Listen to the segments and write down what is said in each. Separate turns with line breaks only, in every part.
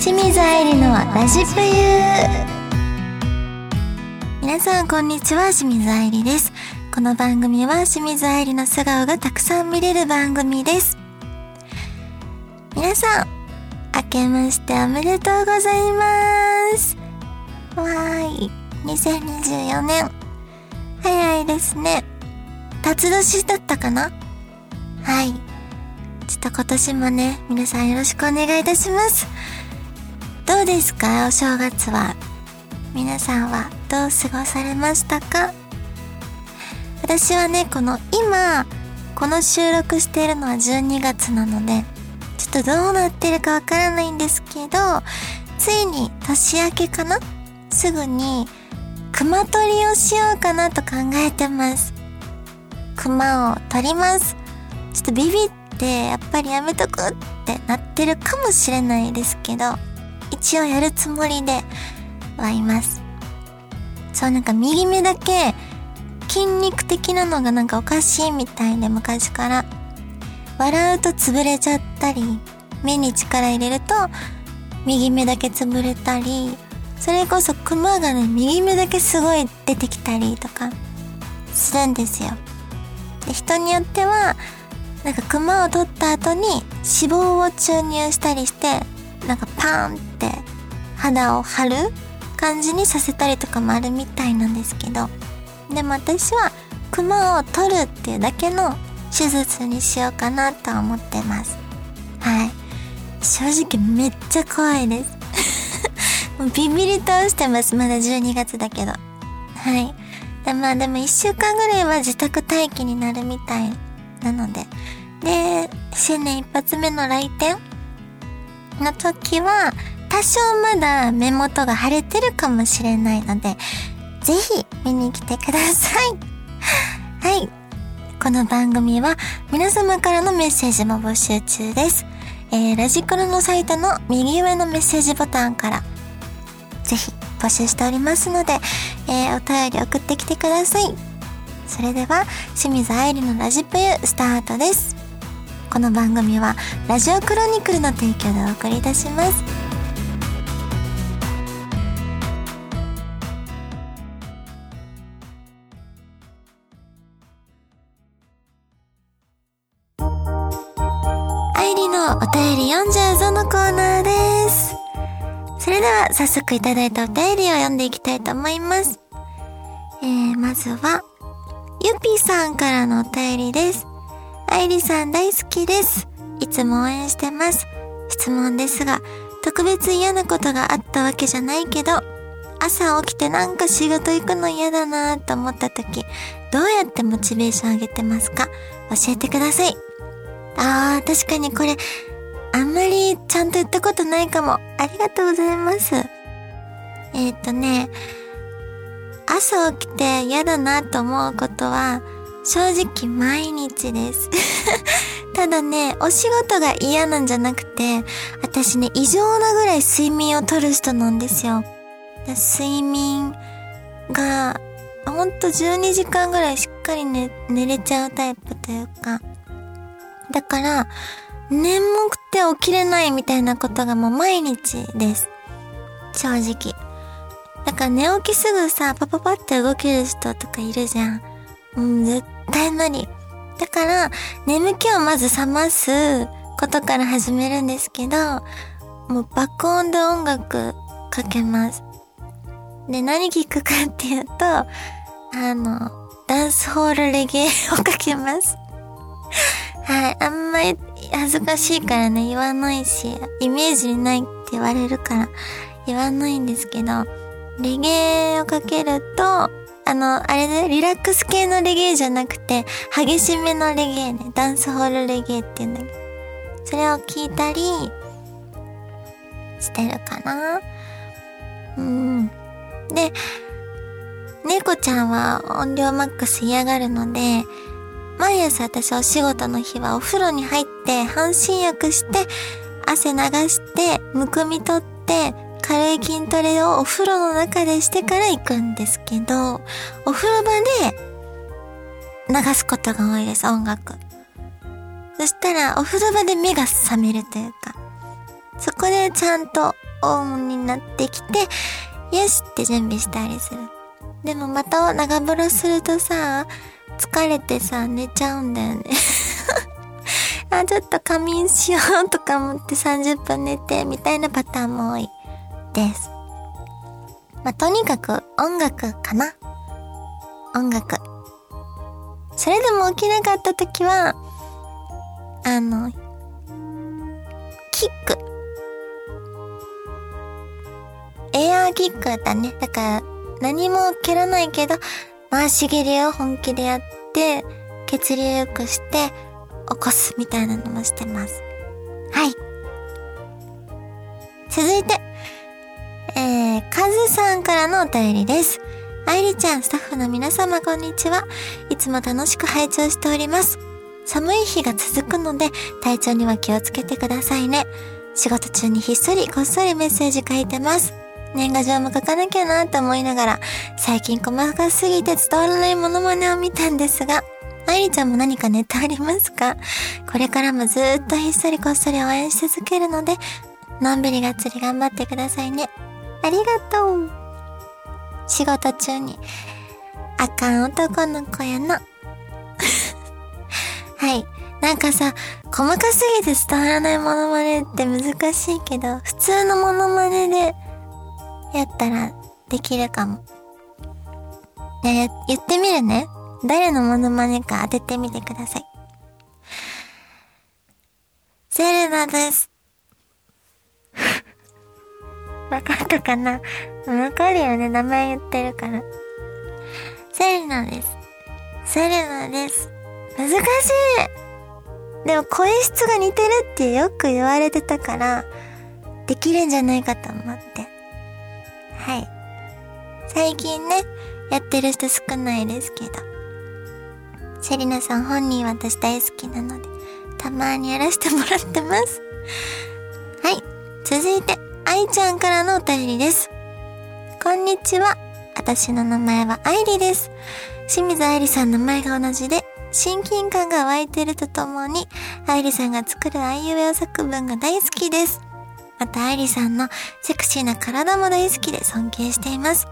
清水愛理のラジプユ皆さんこんにちは。清水愛理です。この番組は清水愛理の素顔がたくさん見れる番組です。皆さん明けましておめでとうございます。わーい。2024年早いですね。辰年だったかな？はい。ちょっと今年もね皆さんよろしくお願いいたします。どうですか？お正月は。皆さんはどう過ごされましたか？私はねこの今この収録しているのは12月なのでちょっとどうなってるかわからないんですけどついに年明けかな？すぐに熊取りをしようかなと考えてます。熊を取ります。ちょっとビビってやっぱりやめとくってなってるかもしれないですけど一応やるつもりではいます。そうなんか右目だけ筋肉的なのがなんかおかしいみたいで昔から。笑うと潰れちゃったり、目に力入れると右目だけ潰れたり、それこそクマがね、右目だけすごい出てきたりとかするんですよ。で人によっては、なんかクマを取った後に脂肪を注入したりして、なんかパーンって肌を張る感じにさせたりとかもあるみたいなんですけどでも私はクマを取るっていうだけの手術にしようかなとは思ってます。はい。正直めっちゃ怖いです。もうビビり倒してます。まだ12月だけど。はい。でまあでも1週間ぐらいは自宅待機になるみたいなので。で新年一発目の来店の時は、多少まだ目元が腫れてるかもしれないので、ぜひ見に来てください。はい。この番組は皆様からのメッセージも募集中です。えー、ラジクロのサイトの右上のメッセージボタンから、ぜひ募集しておりますので、えー、お便り送ってきてください。それでは、清水愛理のラジプユスタートです。この番組はラジオクロニクルの提供でお送りいたします。愛理のお便り読んじゃうぞのコーナーです。それでは早速いただいたお便りを読んでいきたいと思います。えー、まずはゆぴさんからのお便りです。愛理さん大好きです。いつも応援してます。質問ですが、特別嫌なことがあったわけじゃないけど、朝起きてなんか仕事行くの嫌だなと思った時、どうやってモチベーション上げてますか？教えてください。あー、確かにこれ、あんまりちゃんと言ったことないかも。ありがとうございます。えー、っとね、朝起きて嫌だなと思うことは、正直毎日です。ただね、お仕事が嫌なんじゃなくて、私ね、異常なぐらい睡眠をとる人なんですよ。睡眠が、ほんと12時間ぐらいしっかり寝、寝れちゃうタイプというか。だから、眠くて起きれないみたいなことがもう毎日です。正直。だから寝起きすぐさ、パパパって動ける人とかいるじゃん。うん、絶対無理。だから、眠気をまず覚ますことから始めるんですけど、もう爆音で音楽かけます。で、何聞くかっていうと、あの、ダンスホールレゲエをかけます。はい。あんまり恥ずかしいからね、言わないし、イメージにないって言われるから言わないんですけど、レゲエをかけると、あの、あれね、リラックス系のレゲエじゃなくて、激しめのレゲエね、ダンスホールレゲエって言うんだけど、それを聞いたり、してるかなうん。で、猫ちゃんは音量マックス嫌がるので、毎朝私お仕事の日はお風呂に入って半身浴して汗流してむくみ取って軽い筋トレをお風呂の中でしてから行くんですけど、お風呂場で流すことが多いです、音楽。そしたら、お風呂場で目が覚めるというか、そこでちゃんとオンになってきて、よしって準備したりする。でもまた長風呂するとさ、疲れてさ、寝ちゃうんだよね。あ、ちょっと仮眠しようとか思って30分寝て、みたいなパターンも多いです。まあ、とにかく音楽かな。音楽。それでも起きなかった時は、あの、キック。エアーキックだね。だから、何も蹴らないけど、回し蹴りを本気でやって、血流良くして、起こすみたいなのもしてます。はい。続いて、えー、カズさんからのお便りです。愛理ちゃん、スタッフの皆様こんにちは。いつも楽しく拝聴しております。寒い日が続くので、体調には気をつけてくださいね。仕事中にひっそりこっそりメッセージ書いてます。年賀状も書かなきゃなと思いながら、最近細かすぎて伝わらないモノマネを見たんですが、愛理ちゃんも何かネタありますか？これからもずっとひっそりこっそり応援し続けるので、のんびりがっつり頑張ってくださいね。ありがとう。仕事中に、あかん男の子やな。はい。なんかさ、細かすぎて伝わらないモノマネって難しいけど、普通のモノマネでやったらできるかも。ね、言ってみるね。誰のモノマネか当ててみてください。セレナです。わかったかなわかるよね。名前言ってるから。セレナです。セレナです。難しいでも声質が似てるってよく言われてたから、できるんじゃないかと思って。はい。最近ね、やってる人少ないですけど。セリナさん本人私大好きなので、たまにやらせてもらってます。はい。続いて、愛ちゃんからのお便りです。こんにちは。私の名前は愛理です。清水愛理さんの前が同じで、親近感が湧いてるとともに、愛理さんが作るあいうえお作文が大好きです。また愛理さんのセクシーな体も大好きで尊敬しています。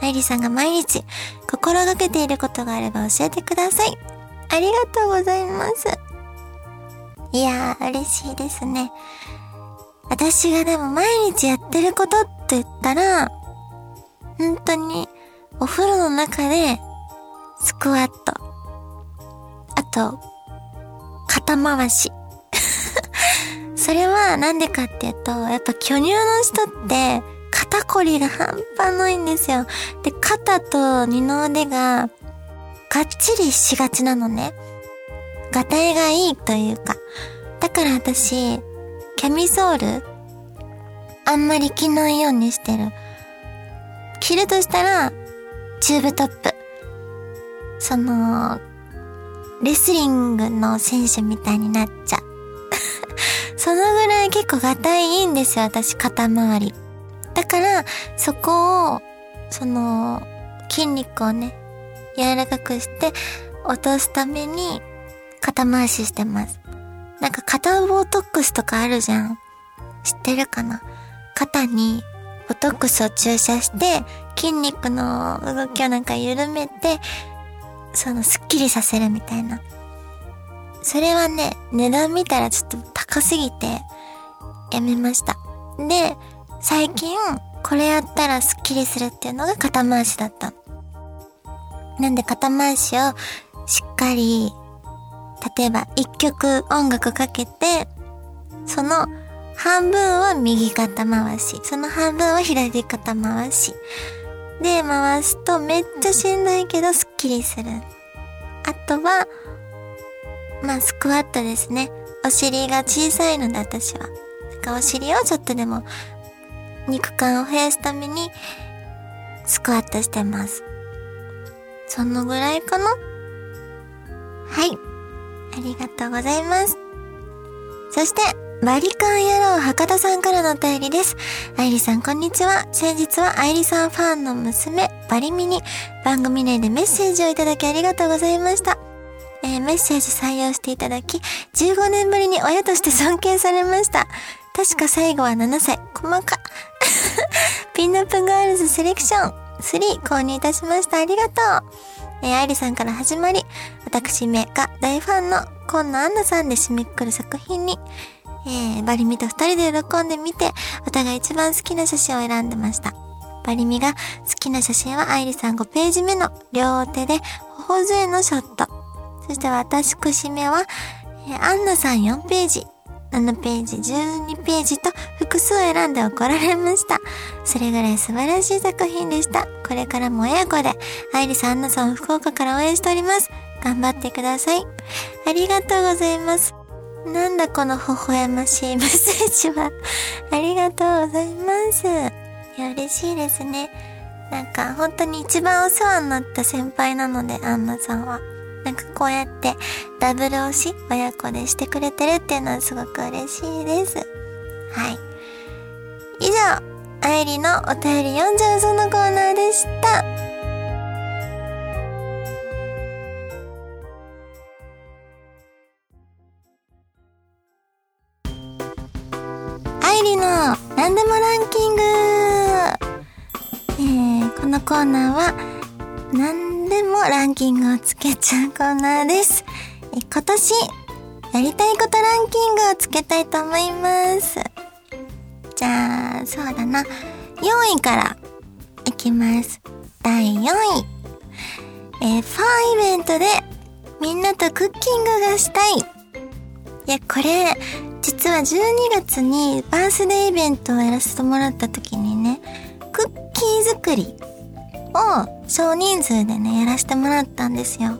愛理さんが毎日心がけていることがあれば教えてください。ありがとうございます。いやー、嬉しいですね。私がでも毎日やってることって言ったら、本当にお風呂の中でスクワット。あと、肩回し。それはなんでかっていうと、やっぱ巨乳の人って肩こりが半端ないんですよ。で、肩と二の腕ががっちりしがちなのね。がたいがいいというか。だから私、キャミソール？あんまり着ないようにしてる。着るとしたら、チューブトップ。その、レスリングの選手みたいになっちゃう。そのぐらい結構がたいいいんですよ、私、肩周り。だから、そこを、その、筋肉をね、柔らかくして、落とすために、肩回ししてます。なんか肩ボトックスとかあるじゃん。知ってるかな？肩にボトックスを注射して、筋肉の動きをなんか緩めて、そのスッキリさせるみたいな。それはね、値段見たらちょっと高すぎて、やめました。で、最近、これやったらスッキリするっていうのが肩回しだった。なんで肩回しをしっかり、例えば一曲音楽かけて、その半分は右肩回し、その半分は左肩回し。で、回すとめっちゃしんどいけどスッキリする。あとは、まあ、スクワットですね。お尻が小さいので私は。なんかお尻をちょっとでも肉感を増やすために、スクワットしてます。そのぐらいかなはい。ありがとうございます。そして、バリカン野郎博多さんからのお便りです。愛理さん、こんにちは。先日は愛理さんファンの娘、バリミに番組内でメッセージをいただきありがとうございました。えー、メッセージ採用していただき、15年ぶりに親として尊敬されました。確か最後は7歳。細か。ピンナップガールズセレクション3購入いたしました。ありがとう。えー、愛理さんから始まり、私めが大ファンの今野アンナさんで締めくくる作品に、えー、バリミと二人で喜んでみて、お互い一番好きな写真を選んでました。バリミが好きな写真は愛理さん5ページ目の両手で頬杖のショット。そして私串目は、えー、アンナさん4ページ。7ページ、12ページと複数選んで怒られました。それぐらい素晴らしい作品でした。これからも親子で、愛理さん、アンナさんを福岡から応援しております。頑張ってください。ありがとうございます。なんだこの微笑ましいメッセージは。ありがとうございます。いや、嬉しいですね。なんか、本当に一番お世話になった先輩なので、アンナさんは。なんかこうやってダブル推し親子でしてくれてるっていうのはすごく嬉しいです。はい。以上、愛理のお便り読んじゃうそのコーナーでした。愛理の何でもランキングえー、このコーナーは何でもランキングをつけちゃうコーナーです。え今年、やりたいことランキングをつけたいと思います。じゃあ、そうだな。4位からいきます。第4位。えファンイベントでみんなとクッキングがしたい。いや、これ、実は12月にバースデーイベントをやらせてもらった時にね、クッキー作りを少人数でね、やらせてもらったんですよ。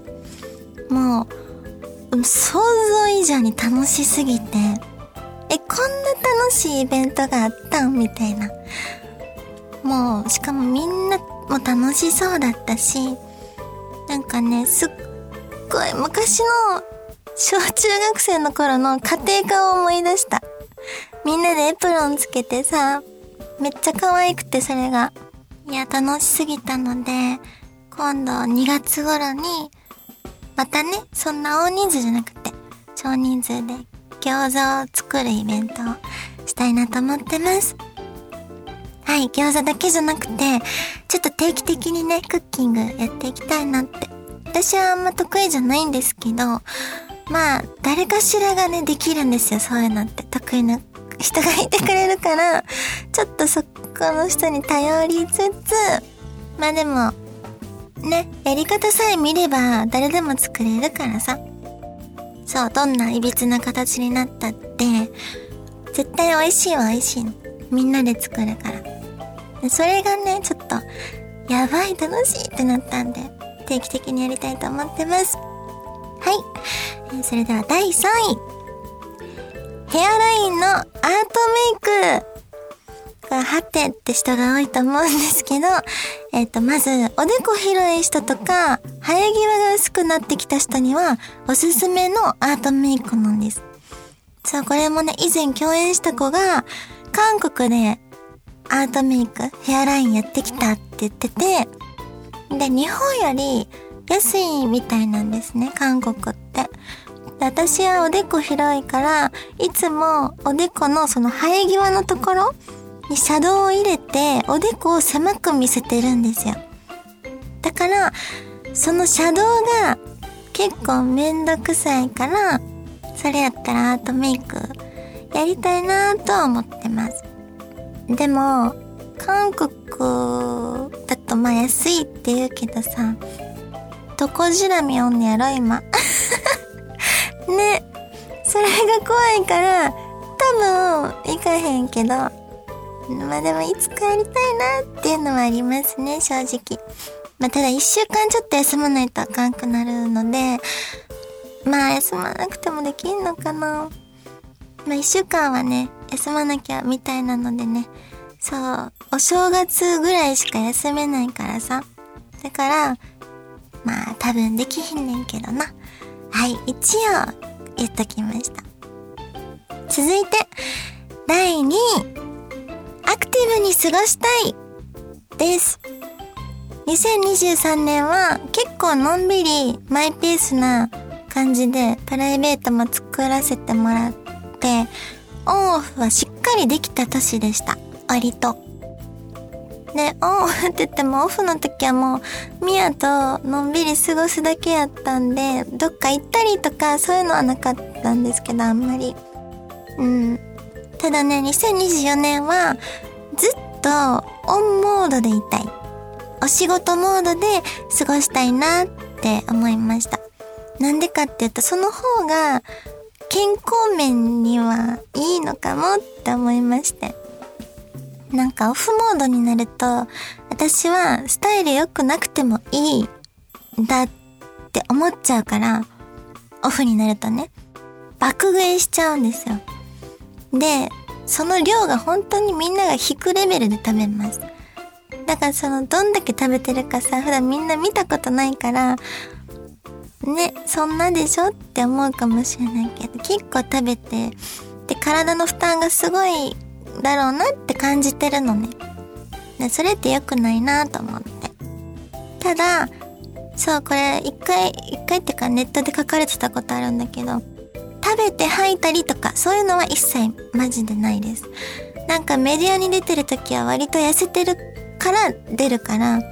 もう、想像以上に楽しすぎて、え、こんな楽しいイベントがあったんみたいな。もう、しかもみんなも楽しそうだったし、なんかね、すっごい昔の小中学生の頃の家庭科を思い出した。みんなでエプロンつけてさ、めっちゃ可愛くてそれが。いや、楽しすぎたので、今度2月頃に、またね、そんな大人数じゃなくて、少人数で餃子を作るイベントをしたいなと思ってます。はい、餃子だけじゃなくて、ちょっと定期的にね、クッキングやっていきたいなって。私はあんま得意じゃないんですけど、まあ、誰かしらがね、できるんですよ、そういうのって。得意な人がいてくれるから、ちょっとそこの人に頼りつつ、まあでも、ね、やり方さえ見れば誰でも作れるからさ。そう、どんな歪な形になったって、絶対美味しいは美味しい。みんなで作るから。それがね、ちょっと、やばい、楽しいってなったんで、定期的にやりたいと思ってます。はい。それでは第3位。ヘアラインのアートメイク。はてって人が多いと思うんですけど、えっ、ー、と、まず、おでこ広い人とか、生え際が薄くなってきた人には、おすすめのアートメイクなんです。そう、これもね、以前共演した子が、韓国でアートメイク、ヘアラインやってきたって言ってて、で、日本より安いみたいなんですね、韓国って。私はおでこ広いから、いつもおでこのその生え際のところにシャドウを入れて、おでこを狭く見せてるんですよ。だから、そのシャドウが結構めんどくさいから、それやったらアートメイクやりたいなぁとは思ってます。でも、韓国だとまあ安いって言うけどさ、トコジラミおんねやろ今。ね。それが怖いから、多分、行かへんけど、まあでもいつかやりたいなっていうのはありますね、正直。まあただ一週間ちょっと休まないとあかんくなるので、まあ休まなくてもできんのかな。まあ一週間はね、休まなきゃみたいなのでね、そう、お正月ぐらいしか休めないからさ。だから、まあ多分できひんねんけどな。はい、一応言っときました。続いて、第2位。に過ごしたいです。2023年は結構のんびりマイペースな感じでプライベートも作らせてもらって、オンオフはしっかりできた年でした。割と。で、オンオフって言ってもオフの時はもう、ミヤとのんびり過ごすだけやったんで、どっか行ったりとかそういうのはなかったんですけど、あんまり。うん。ただね、2024年は、ずっとオンモードでいたい。お仕事モードで過ごしたいなって思いました。なんでかって言うと、その方が健康面にはいいのかもって思いまして。なんかオフモードになると、私はスタイル良くなくてもいい、だって思っちゃうから、オフになるとね、爆食いしちゃうんですよ。で、その量が本当にみんなが引くレベルで食べます。だからその、どんだけ食べてるかさ、普段みんな見たことないから、ね、そんなでしょって思うかもしれないけど、結構食べて、で、体の負担がすごいだろうなって感じてるのね。でそれって良くないなと思って。ただ、そう、これ、一回、一回ってかネットで書かれてたことあるんだけど、食べて吐いたりとか、そういうのは一切マジでないです。なんかメディアに出てる時は割と痩せてるから出るから、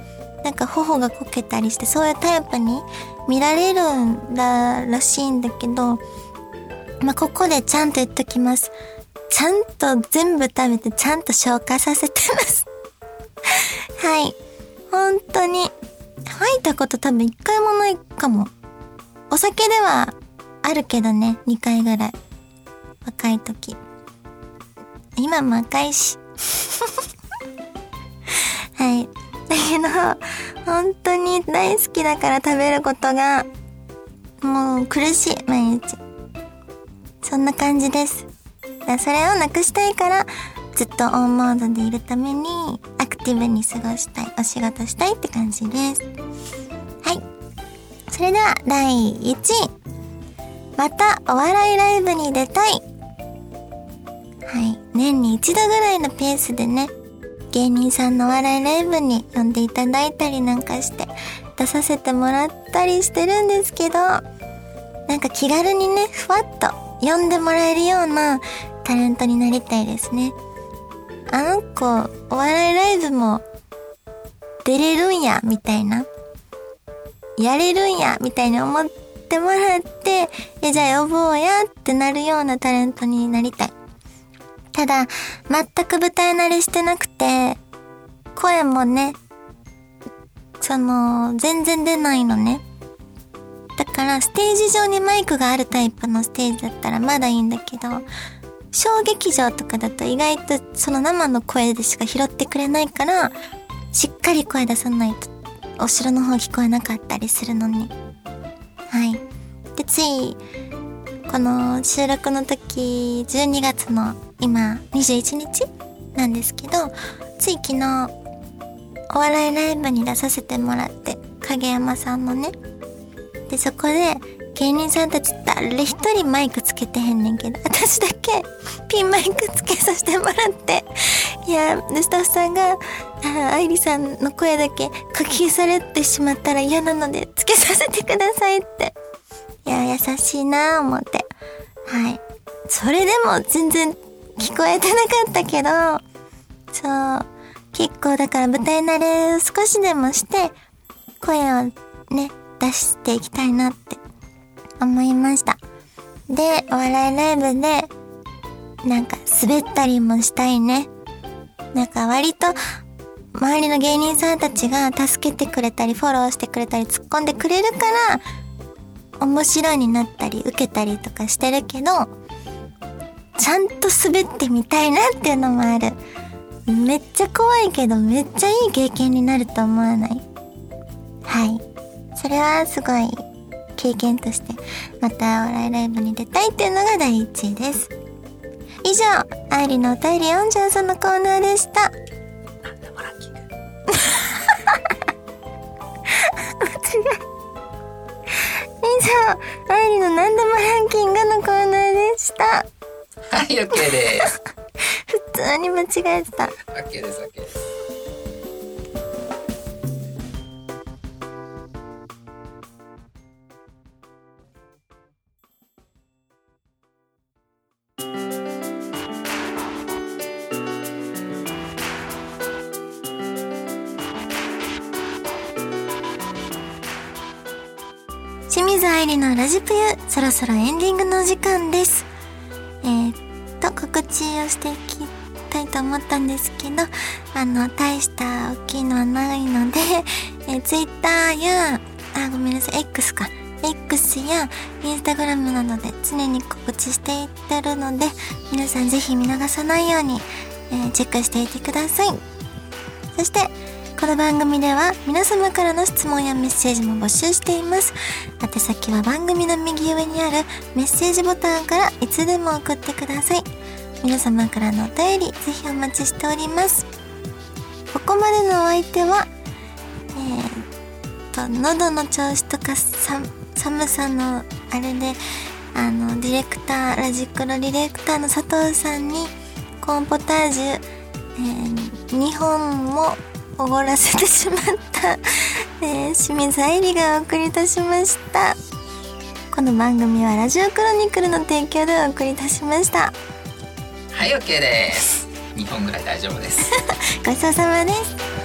なんか頬がこけたりして、そういうタイプに見られるんだらしいんだけど、まあ、ここでちゃんと言っときます。ちゃんと全部食べてちゃんと消化させてます はい。本当に、吐いたこと多分一回もないかも。お酒ではあるけどね、2回ぐらい。若い時。今も赤いし。はい。だけど、本当に大好きだから食べることが、もう苦しい、毎日。そんな感じです。だそれをなくしたいから、ずっとオンモードでいるために、アクティブに過ごしたい、お仕事したいって感じです。はい。それでは、第1位。また、お笑いライブに出たい。はい。年に一度ぐらいのペースでね、芸人さんのお笑いライブに呼んでいただいたりなんかして出させてもらったりしてるんですけど、なんか気軽にね、ふわっと呼んでもらえるようなタレントになりたいですね。あの子、お笑いライブも出れるんや、みたいな。やれるんや、みたいに思ってもらって、え、じゃあ呼ぼうやってなるようなタレントになりたい。ただ、全く舞台慣れしてなくて、声もね、その、全然出ないのね。だから、ステージ上にマイクがあるタイプのステージだったらまだいいんだけど、小劇場とかだと意外とその生の声でしか拾ってくれないから、しっかり声出さないと、お城の方聞こえなかったりするのに。つい、この収録の時、12月の今21日なんですけど、つい昨日、お笑いライブに出させてもらって、影山さんのね。で、そこで、芸人さんたち誰一人マイクつけてへんねんけど、私だけピンマイクつけさせてもらって、いや、スタッフさんが、愛理さんの声だけ書き消されてしまったら嫌なので、つけさせてくださいって。いや、優しいなぁ思って。はい。それでも全然聞こえてなかったけど、そう、結構だから舞台慣れ少しでもして、声をね、出していきたいなって思いました。で、お笑いライブで、なんか滑ったりもしたいね。なんか割と、周りの芸人さんたちが助けてくれたり、フォローしてくれたり、突っ込んでくれるから、面白いになったり、受けたりとかしてるけど、ちゃんと滑ってみたいなっていうのもある。めっちゃ怖いけど、めっちゃいい経験になると思わない？はい。それはすごい経験として、またお笑いライブに出たいっていうのが第一位です。以上、愛理のお便り読んじゃうそのコーナーでした。なんでもランキング。以上、愛理のなんでもランキングのコーナーでした。
はい、OK です。
普通に間違えてた。
OK です、OK です。
清水愛理のラジプユ、そろそろエンディングの時間です。えー、っと、告知をしていきたいと思ったんですけど、あの、大した大きいのはないので、えー、Twitter や、あ、ごめんなさい、X か。X や Instagram などで常に告知していってるので、皆さんぜひ見逃さないように、えーチェックしていてください。そして、この番組では皆様からの質問やメッセージも募集しています。宛先は番組の右上にあるメッセージボタンからいつでも送ってください。皆様からのお便り、ぜひお待ちしております。ここまでのお相手は、えー、と、喉の調子とかさ寒さのあれで、あの、ディレクター、ラジックロディレクターの佐藤さんに、コーンポタージュ、えー、2本もおごらせてしまった、えー、清水愛理がお送りいたしました。この番組はラジオクロニクルの提供でお送りいたしました。
はい、OK です。2本ぐらい大丈夫です。
ごちそうさまです。